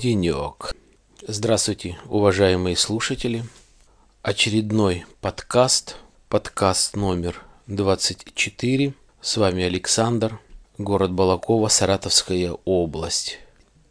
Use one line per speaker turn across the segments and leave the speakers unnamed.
денек. Здравствуйте, уважаемые слушатели. Очередной подкаст, подкаст номер 24. С вами Александр, город Балакова, Саратовская область.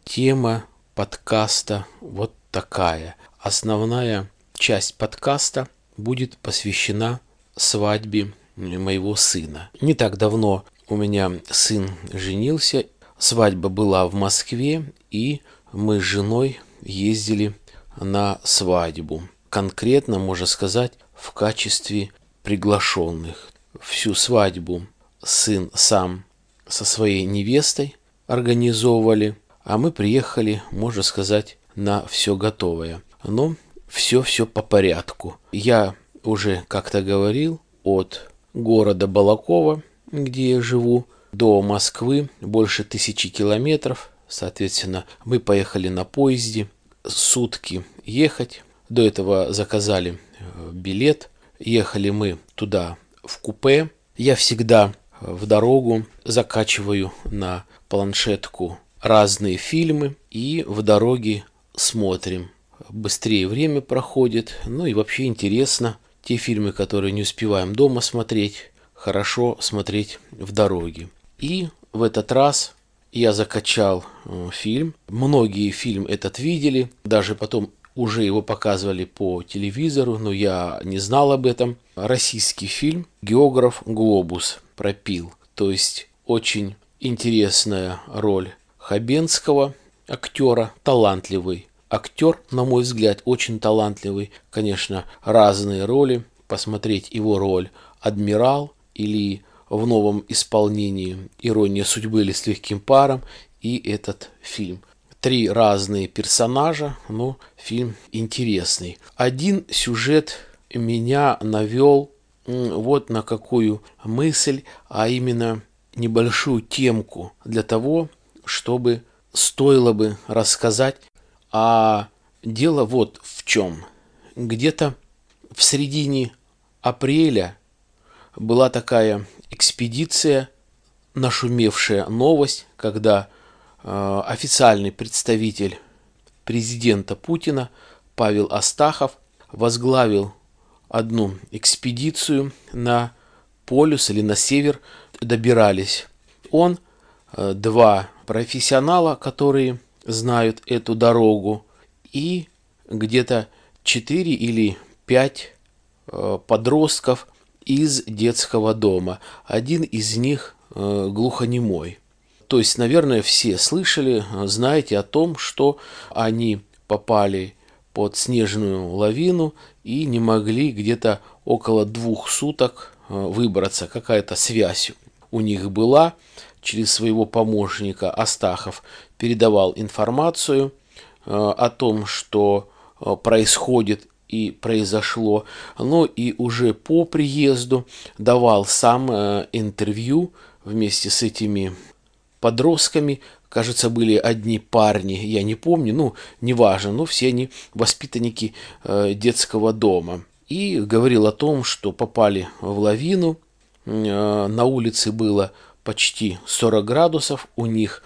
Тема подкаста вот такая. Основная часть подкаста будет посвящена свадьбе моего сына. Не так давно у меня сын женился, свадьба была в Москве, и мы с женой ездили на свадьбу. Конкретно, можно сказать, в качестве приглашенных. Всю свадьбу сын сам со своей невестой организовывали, а мы приехали, можно сказать, на все готовое. Но все-все по порядку. Я уже как-то говорил, от города Балакова, где я живу, до Москвы больше тысячи километров. Соответственно, мы поехали на поезде, сутки ехать. До этого заказали э, билет. Ехали мы туда в купе. Я всегда в дорогу закачиваю на планшетку разные фильмы и в дороге смотрим. Быстрее время проходит, ну и вообще интересно. Те фильмы, которые не успеваем дома смотреть, хорошо смотреть в дороге. И в этот раз я закачал э, фильм. Многие фильм этот видели, даже потом уже его показывали по телевизору, но я не знал об этом. Российский фильм «Географ Глобус» пропил. То есть очень интересная роль Хабенского, актера, талантливый актер, на мой взгляд, очень талантливый. Конечно, разные роли. Посмотреть его роль «Адмирал» или в новом исполнении «Ирония судьбы» или «С легким паром» и этот фильм. Три разные персонажа, но фильм интересный. Один сюжет меня навел вот на какую мысль, а именно небольшую темку для того, чтобы стоило бы рассказать. А дело вот в чем. Где-то в середине апреля была такая экспедиция, нашумевшая новость, когда э, официальный представитель президента Путина Павел Астахов возглавил одну экспедицию на полюс или на север добирались. Он, э, два профессионала, которые знают эту дорогу, и где-то четыре или пять э, подростков из детского дома. Один из них э, глухонемой. То есть, наверное, все слышали, знаете о том, что они попали под снежную лавину и не могли где-то около двух суток э, выбраться. Какая-то связь у них была. Через своего помощника Астахов передавал информацию э, о том, что происходит и произошло. Но и уже по приезду давал сам э, интервью вместе с этими подростками. Кажется, были одни парни, я не помню, ну, неважно, но все они воспитанники э, детского дома. И говорил о том, что попали в лавину, э, на улице было почти 40 градусов, у них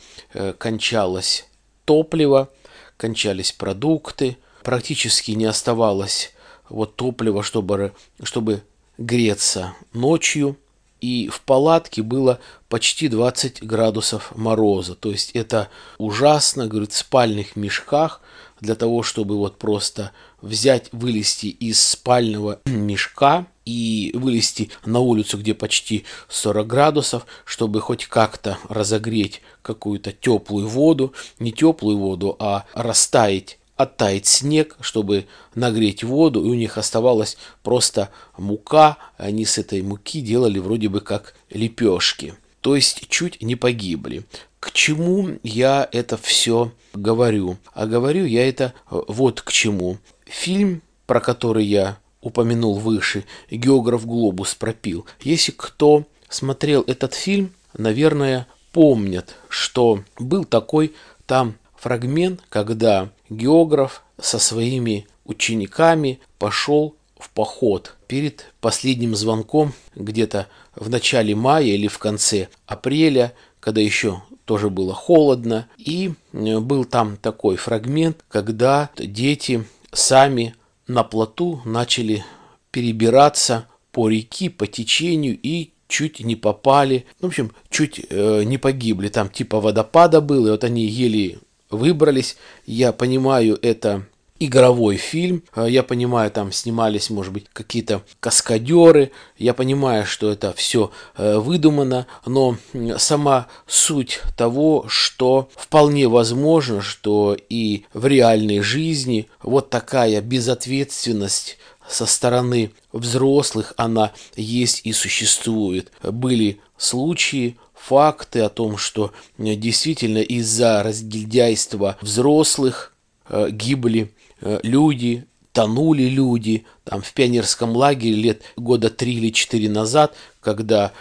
кончалось топливо, кончались продукты, практически не оставалось вот топлива, чтобы, чтобы греться ночью. И в палатке было почти 20 градусов мороза. То есть это ужасно, говорит, в спальных мешках для того, чтобы вот просто взять, вылезти из спального мешка и вылезти на улицу, где почти 40 градусов, чтобы хоть как-то разогреть какую-то теплую воду, не теплую воду, а растаять оттаять снег, чтобы нагреть воду, и у них оставалась просто мука, они с этой муки делали вроде бы как лепешки. То есть чуть не погибли. К чему я это все говорю? А говорю я это э, вот к чему. Фильм, про который я упомянул выше, «Географ Глобус» пропил. Если кто смотрел этот фильм, наверное, помнят, что был такой там фрагмент, когда географ со своими учениками пошел в поход перед последним звонком где-то в начале мая или в конце апреля, когда еще тоже было холодно. И был там такой фрагмент, когда дети сами на плоту начали перебираться по реке, по течению и чуть не попали, в общем, чуть э, не погибли. Там типа водопада было, и вот они еле выбрались. Я понимаю, это игровой фильм. Э, я понимаю, там снимались, может быть, какие-то каскадеры. Я понимаю, что это все э, выдумано, но сама суть того, что вполне возможно, что и в реальной жизни вот такая безответственность со стороны взрослых она есть и существует. Были случаи, факты о том, что э, действительно из-за разгильдяйства взрослых э, гибли э, люди, тонули люди. Там в пионерском лагере лет года три или четыре назад, когда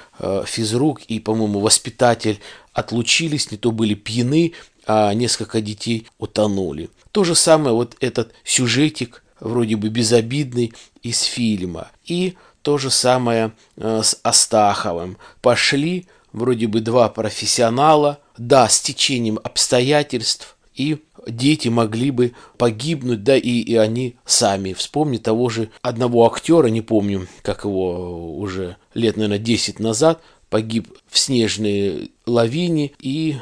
физрук и, по-моему, воспитатель отлучились, не то были пьяны, а несколько детей утонули. То же самое вот этот сюжетик вроде бы безобидный из фильма. И то же самое с Астаховым. Пошли вроде бы два профессионала, да, с течением обстоятельств, и дети могли бы погибнуть, да, и, и они сами. Вспомни того же одного актера, не помню, как его уже лет, наверное, 10 назад, погиб в снежной лавине, и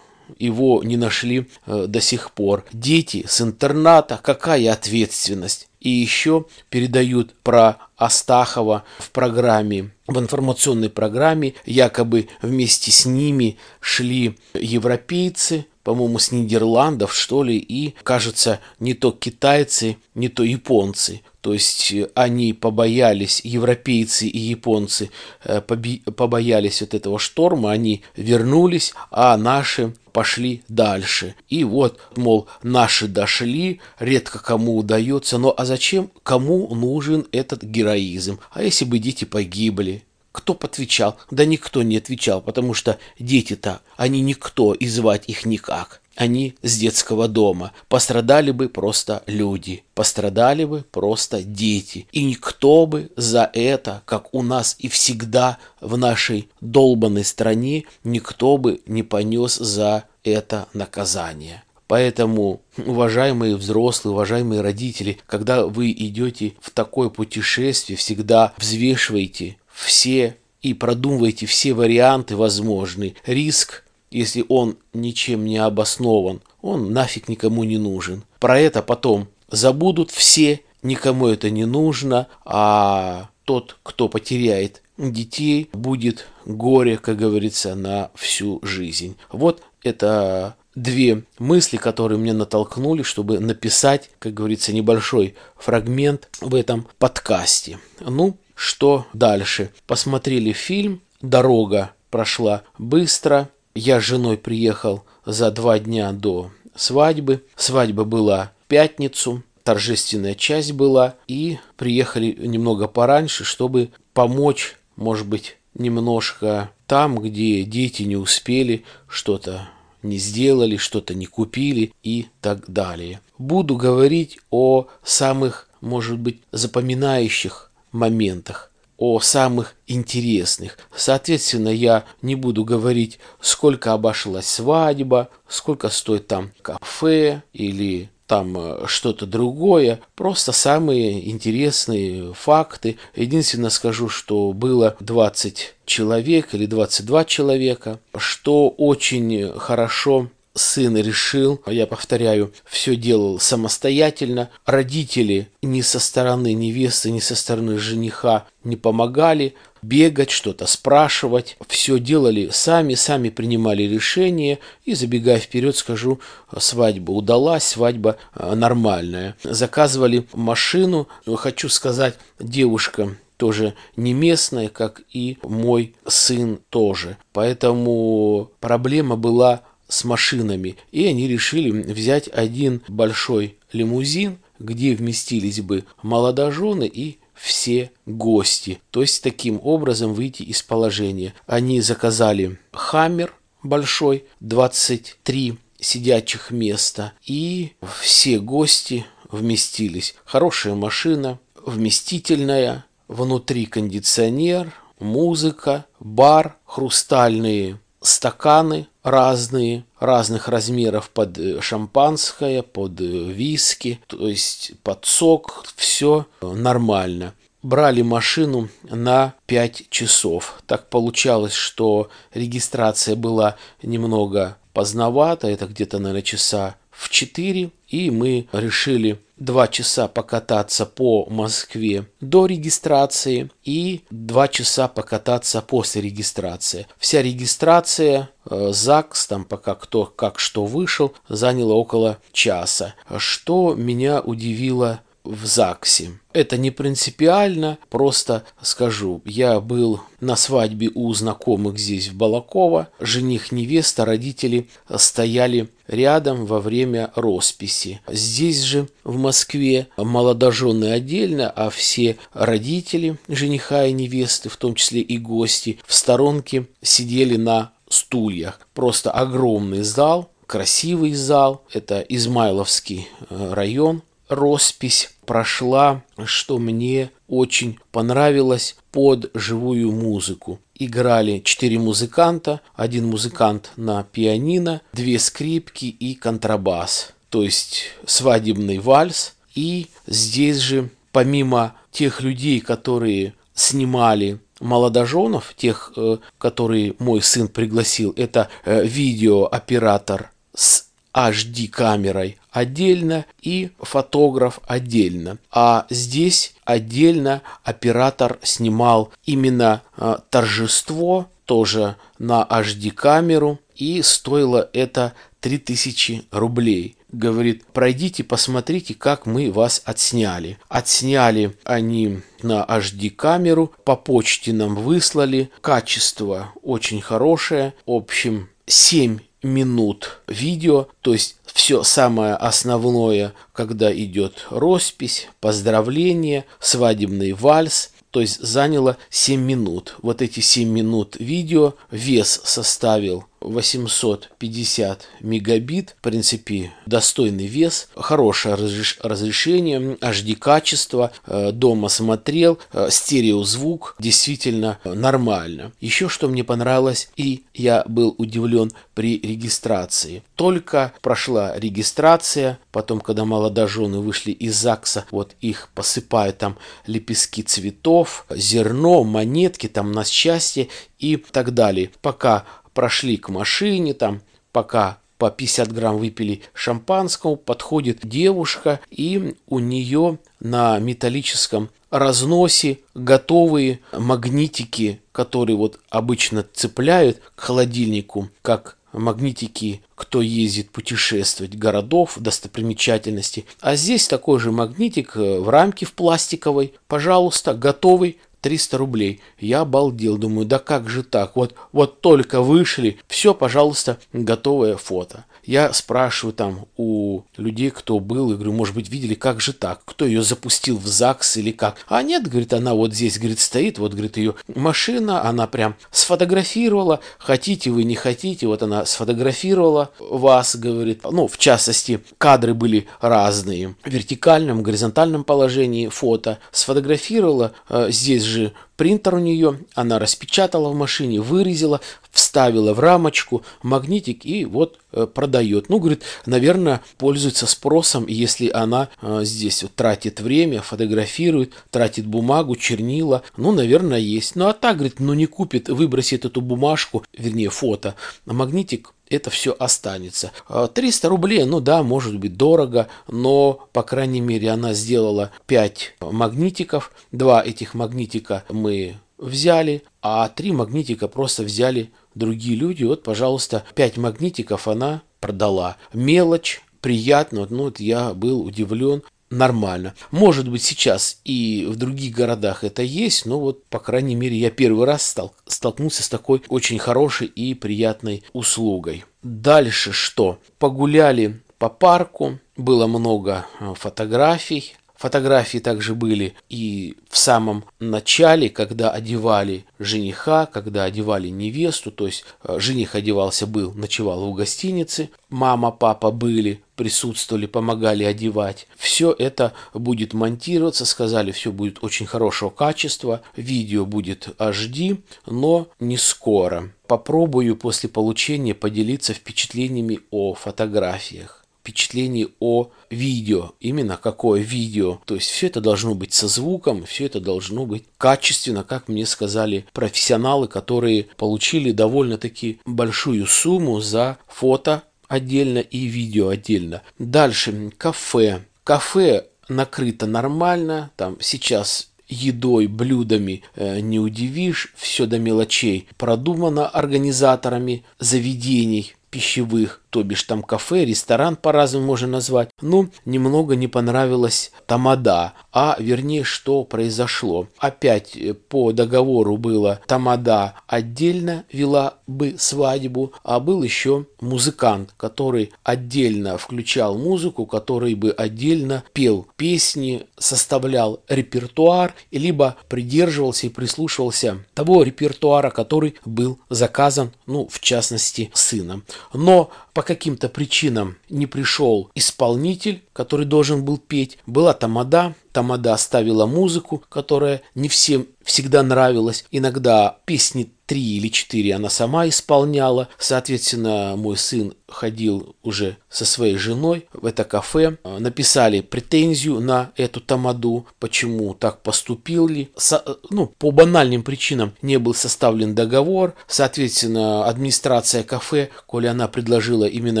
его не нашли э, до сих пор. Дети с интерната, какая ответственность? И еще передают про Астахова в программе, в информационной программе, якобы вместе с ними шли европейцы, по-моему, с Нидерландов, что ли, и, кажется, не то китайцы, не то японцы. То есть э, они побоялись, европейцы и японцы э, побоялись вот этого шторма, они вернулись, а наши пошли дальше. И вот, мол, наши дошли, редко кому удается, но а зачем, кому нужен этот героизм? А если бы дети погибли? Кто отвечал? Да никто не отвечал, потому что дети-то, они никто, и звать их никак. Они с детского дома. Пострадали бы просто люди. Пострадали бы просто дети. И никто бы за это, как у нас и всегда в нашей долбанной стране, никто бы не понес за это наказание. Поэтому, уважаемые взрослые, уважаемые родители, когда вы идете в такое путешествие, всегда взвешивайте все и продумывайте все варианты возможные. Риск, если он ничем не обоснован, он нафиг никому не нужен. Про это потом забудут все, никому это не нужно, а тот, кто потеряет детей, будет горе, как говорится, на всю жизнь. Вот это две мысли, которые мне натолкнули, чтобы написать, как говорится, небольшой фрагмент в этом подкасте. Ну, что дальше? Посмотрели фильм, дорога прошла быстро. Я с женой приехал за два дня до свадьбы. Свадьба была в пятницу, торжественная часть была. И приехали немного пораньше, чтобы помочь, может быть, немножко там, где дети не успели что-то не сделали, что-то не купили и так далее. Буду говорить о самых, может быть, запоминающих моментах, о самых интересных. Соответственно, я не буду говорить, сколько обошлась свадьба, сколько стоит там кафе или там э, что-то другое, просто самые интересные факты. Единственное скажу, что было 20 человек или 22 человека, что очень хорошо сын решил, я повторяю, все делал самостоятельно. Родители ни со стороны невесты, ни со стороны жениха не помогали бегать, что-то спрашивать. Все делали сами, сами принимали решения. И забегая вперед, скажу, свадьба удалась, свадьба э, нормальная. Заказывали машину. Хочу сказать, девушка тоже не местная, как и мой сын тоже. Поэтому проблема была с машинами, и они решили взять один большой лимузин, где вместились бы молодожены и все гости. То есть таким образом выйти из положения. Они заказали хаммер большой, 23 сидячих места, и все гости вместились. Хорошая машина, вместительная, внутри кондиционер, музыка, бар, хрустальные стаканы разные, разных размеров под э, шампанское, под э, виски, то есть под сок, все нормально. Брали машину на 5 часов. Так получалось, что регистрация была немного поздновато, это где-то, наверное, часа в 4, и мы решили два часа покататься по Москве до регистрации и два часа покататься после регистрации. Вся регистрация, э, ЗАГС, там пока кто как что вышел, заняла около часа. Что меня удивило в ЗАГСе. Это не принципиально, просто скажу, я был на свадьбе у знакомых здесь в Балаково, жених, невеста, родители стояли рядом во время росписи. Здесь же, в Москве, молодожены отдельно, а все родители жениха и невесты, в том числе и гости, в сторонке сидели на стульях. Просто огромный зал, красивый зал. Это Измайловский э, район, роспись прошла, что мне очень понравилось, под живую музыку. Играли четыре музыканта, один музыкант на пианино, две скрипки и контрабас. То есть свадебный вальс. И здесь же, помимо тех людей, которые снимали молодоженов, тех, э, которые мой сын пригласил, это э, видеооператор с HD камерой отдельно и фотограф отдельно. А здесь отдельно оператор снимал именно э, торжество тоже на HD камеру и стоило это 3000 рублей. Говорит, пройдите, посмотрите, как мы вас отсняли. Отсняли они на HD камеру, по почте нам выслали. Качество очень хорошее. В общем, 7 минут видео, то есть все самое основное, когда идет роспись, поздравление, свадебный вальс, то есть заняло 7 минут. Вот эти 7 минут видео вес составил 850 мегабит, в принципе, достойный вес, хорошее разрешение, HD качество, э, дома смотрел, э, стереозвук, действительно нормально. Еще что мне понравилось, и я был удивлен при регистрации. Только прошла регистрация, потом, когда молодожены вышли из ЗАГСа, вот их посыпают там лепестки цветов, зерно, монетки там на счастье и так далее. Пока прошли к машине, там, пока по 50 грамм выпили шампанского, подходит девушка, и у нее на металлическом разносе готовые магнитики, которые вот обычно цепляют к холодильнику, как магнитики, кто ездит путешествовать, городов, достопримечательностей. А здесь такой же магнитик э, в рамке в пластиковой, пожалуйста, готовый 300 рублей. Я обалдел, думаю, да как же так? Вот, вот только вышли, все, пожалуйста, готовое фото. Я спрашиваю там у людей, кто был, и говорю, может быть, видели, как же так? Кто ее запустил в ЗАГС или как? А нет, говорит, она вот здесь, говорит, стоит, вот, говорит, ее машина, она прям сфотографировала, хотите вы, не хотите, вот она сфотографировала вас, говорит, ну, в частности, кадры были разные, в вертикальном, горизонтальном положении фото, сфотографировала, э, здесь же принтер у нее, она распечатала в машине, вырезала, вставила в рамочку магнитик и вот э, продает. Ну, говорит, наверное, пользуется спросом, если она э, здесь вот тратит время, фотографирует, тратит бумагу, чернила, ну, наверное, есть. Ну, а так, говорит, ну, не купит, выбросит эту бумажку, вернее, фото, магнитик это все останется. 300 а, рублей, ну да, может быть дорого, но, по крайней мере, она сделала 5 магнитиков. Два этих магнитика мы взяли, а три магнитика просто взяли другие люди. Вот, пожалуйста, 5 магнитиков она продала. Мелочь, приятно, ну, вот я был удивлен нормально. Может быть, сейчас и в других городах это есть, но вот, по крайней мере, я первый раз стал, столкнулся с такой очень хорошей и приятной услугой. Дальше что? Погуляли по парку, было много э, фотографий, Фотографии также были и в самом начале, когда одевали жениха, когда одевали невесту, то есть э, жених одевался был, ночевал у гостиницы, мама, папа были, присутствовали, помогали одевать. Все это будет монтироваться, сказали, все будет очень хорошего качества, видео будет HD, но не скоро. Попробую после получения поделиться впечатлениями о фотографиях впечатлений о видео. Именно какое видео. То есть все это должно быть со звуком, все это должно быть качественно, как мне сказали профессионалы, которые получили довольно-таки большую сумму за фото отдельно и видео отдельно. Дальше кафе. Кафе накрыто нормально, там сейчас едой, блюдами э, не удивишь, все до мелочей продумано организаторами заведений пищевых то бишь там кафе, ресторан по-разному можно назвать. Ну, немного не понравилось тамада, а вернее, что произошло. Опять э, по договору было тамада отдельно вела бы свадьбу, а был еще музыкант, который отдельно включал музыку, который бы отдельно пел песни, составлял репертуар, либо придерживался и прислушивался того репертуара, который был заказан, ну, в частности, сыном. Но по каким-то причинам не пришел исполнитель, который должен был петь. Была тамада, тамада оставила музыку, которая не всем всегда нравилась. Иногда песни три или четыре она сама исполняла. Соответственно, мой сын ходил уже со своей женой в это кафе. Написали претензию на эту тамаду, почему так поступили. Со, ну, по банальным причинам не был составлен договор. Соответственно, администрация кафе, коли она предложила именно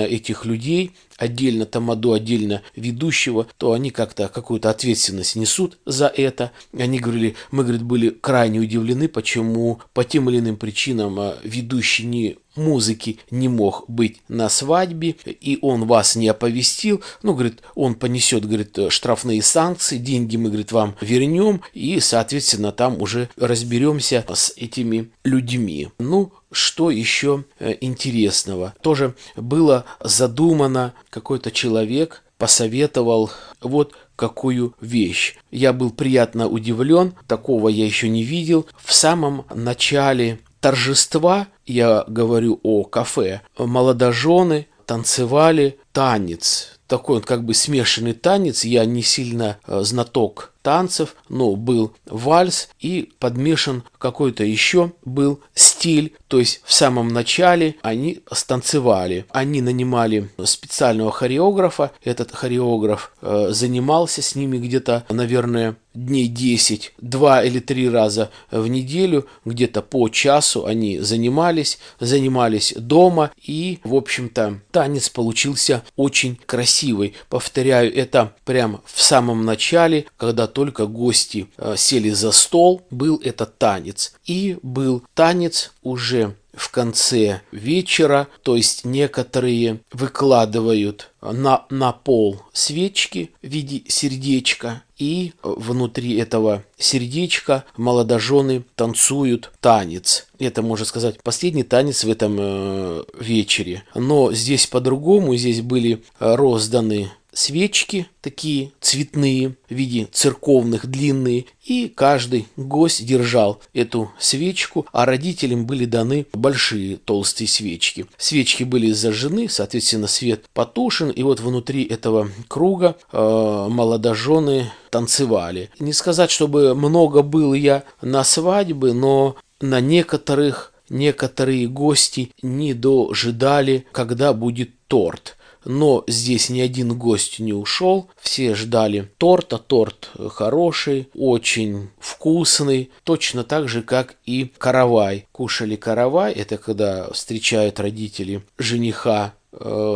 этих людей, отдельно тамаду, отдельно ведущего, то они как-то какую-то ответственность несут за это. Они говорили, мы, говорит, были крайне удивлены, почему по тем или иным причинам а, ведущий не музыки не мог быть на свадьбе, и он вас не оповестил, ну, говорит, он понесет, говорит, штрафные санкции, деньги мы, говорит, вам вернем, и, соответственно, там уже разберемся с этими людьми. Ну, что еще э, интересного? Тоже было задумано, какой-то человек посоветовал вот какую вещь. Я был приятно удивлен, такого я еще не видел. В самом начале торжества, я говорю о кафе, молодожены танцевали танец. Такой он как бы смешанный танец. Я не сильно э, знаток танцев, но был вальс и подмешан какой-то еще был стиль. То есть в самом начале они станцевали. Они нанимали специального хореографа. Этот хореограф э, занимался с ними где-то, наверное, дней 10, два или три раза в неделю, где-то по часу они занимались, занимались дома, и, в общем-то, танец получился очень красивый. Повторяю, это прям в самом начале, когда только гости э, сели за стол, был этот танец. И был танец уже в конце вечера, то есть некоторые выкладывают на, на пол свечки в виде сердечка, и внутри этого сердечка молодожены танцуют танец. Это, можно сказать, последний танец в этом э, вечере. Но здесь по-другому, здесь были розданы свечки такие цветные в виде церковных длинные и каждый гость держал эту свечку, а родителям были даны большие толстые свечки. Свечки были зажжены, соответственно свет потушен и вот внутри этого круга э, молодожены танцевали. Не сказать, чтобы много был я на свадьбе, но на некоторых некоторые гости не дожидали, когда будет торт но здесь ни один гость не ушел, все ждали торта, торт хороший, очень вкусный, точно так же, как и каравай. Кушали каравай, это когда встречают родители жениха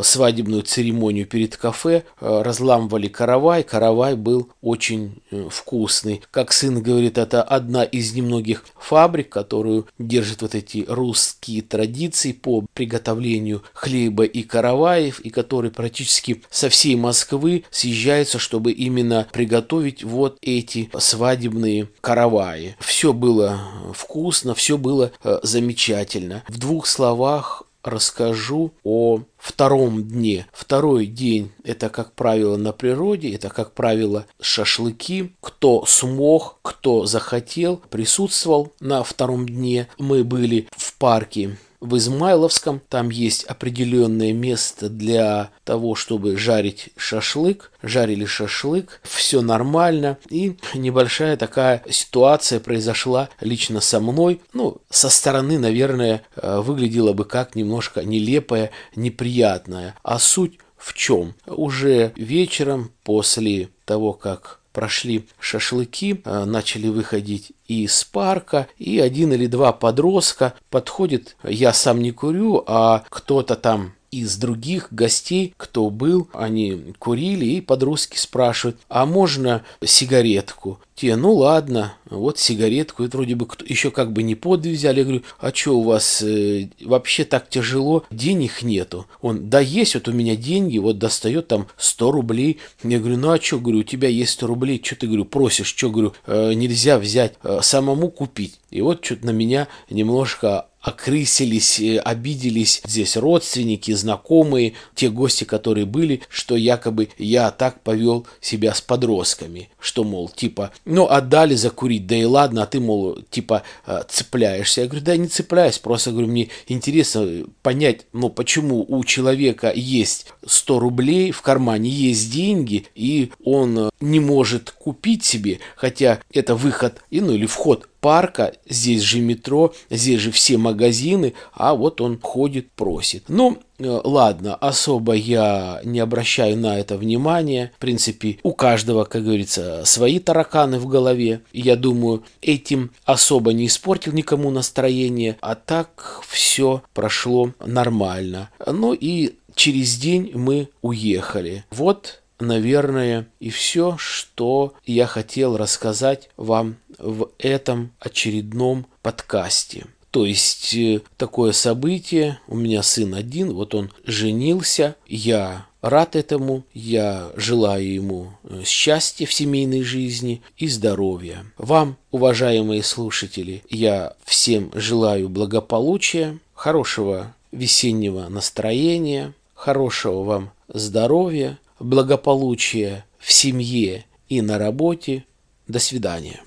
свадебную церемонию перед кафе, э, разламывали каравай. Каравай был очень э, вкусный. Как сын говорит, это одна из немногих фабрик, которую держит вот эти русские традиции по приготовлению хлеба и караваев, и которые практически со всей Москвы съезжаются, чтобы именно приготовить вот эти свадебные караваи. Все было вкусно, все было замечательно. В двух словах расскажу о втором дне. Второй день – это, как правило, на природе, это, как правило, шашлыки. Кто смог, кто захотел, присутствовал на втором дне. Мы были в парке в Измайловском. Там есть определенное место для того, чтобы жарить шашлык. Жарили шашлык, все нормально. И небольшая такая ситуация произошла лично со мной. Ну, со стороны, наверное, э, выглядела бы как немножко нелепая, неприятная. А суть в чем? Уже вечером после того, как прошли шашлыки, э, начали выходить из парка, и один или два подростка подходит, я сам не курю, а кто-то там из других гостей, кто был, они курили и подростки спрашивают, а можно сигаретку? Те, ну ладно, вот сигаретку, это вроде бы еще как бы не подвиг взяли. Я говорю, а что у вас э, вообще так тяжело, денег нету? Он, да есть вот у меня деньги, вот достает там 100 рублей. Я говорю, ну а что, говорю, у тебя есть 100 рублей, что ты, говорю, просишь, что, говорю, э, нельзя взять, э, самому купить. И вот что-то на меня немножко окрысились, э, обиделись здесь родственники, знакомые, те гости, которые были, что якобы я так повел себя с подростками, что, мол, типа, ну, отдали закурить, да и ладно, а ты, мол, типа, э, цепляешься. Я говорю, да, не цепляюсь, просто, говорю, мне интересно понять, ну, почему у человека есть 100 рублей в кармане, есть деньги, и он э, не может купить себе, хотя это выход, и, ну, или вход парка, здесь же метро, здесь же все магазины, а вот он ходит, просит. Ну, э, ладно, особо я не обращаю на это внимания. В принципе, у каждого, как говорится, свои тараканы в голове. Я думаю, этим особо не испортил никому настроение, а так все прошло нормально. Ну и через день мы уехали. Вот наверное, и все, что я хотел рассказать вам в этом очередном подкасте. То есть э, такое событие, у меня сын один, вот он женился, я рад этому, я желаю ему э, счастья в семейной жизни и здоровья. Вам, уважаемые слушатели, я всем желаю благополучия, хорошего весеннего настроения, хорошего вам здоровья, благополучия в семье и на работе. До свидания.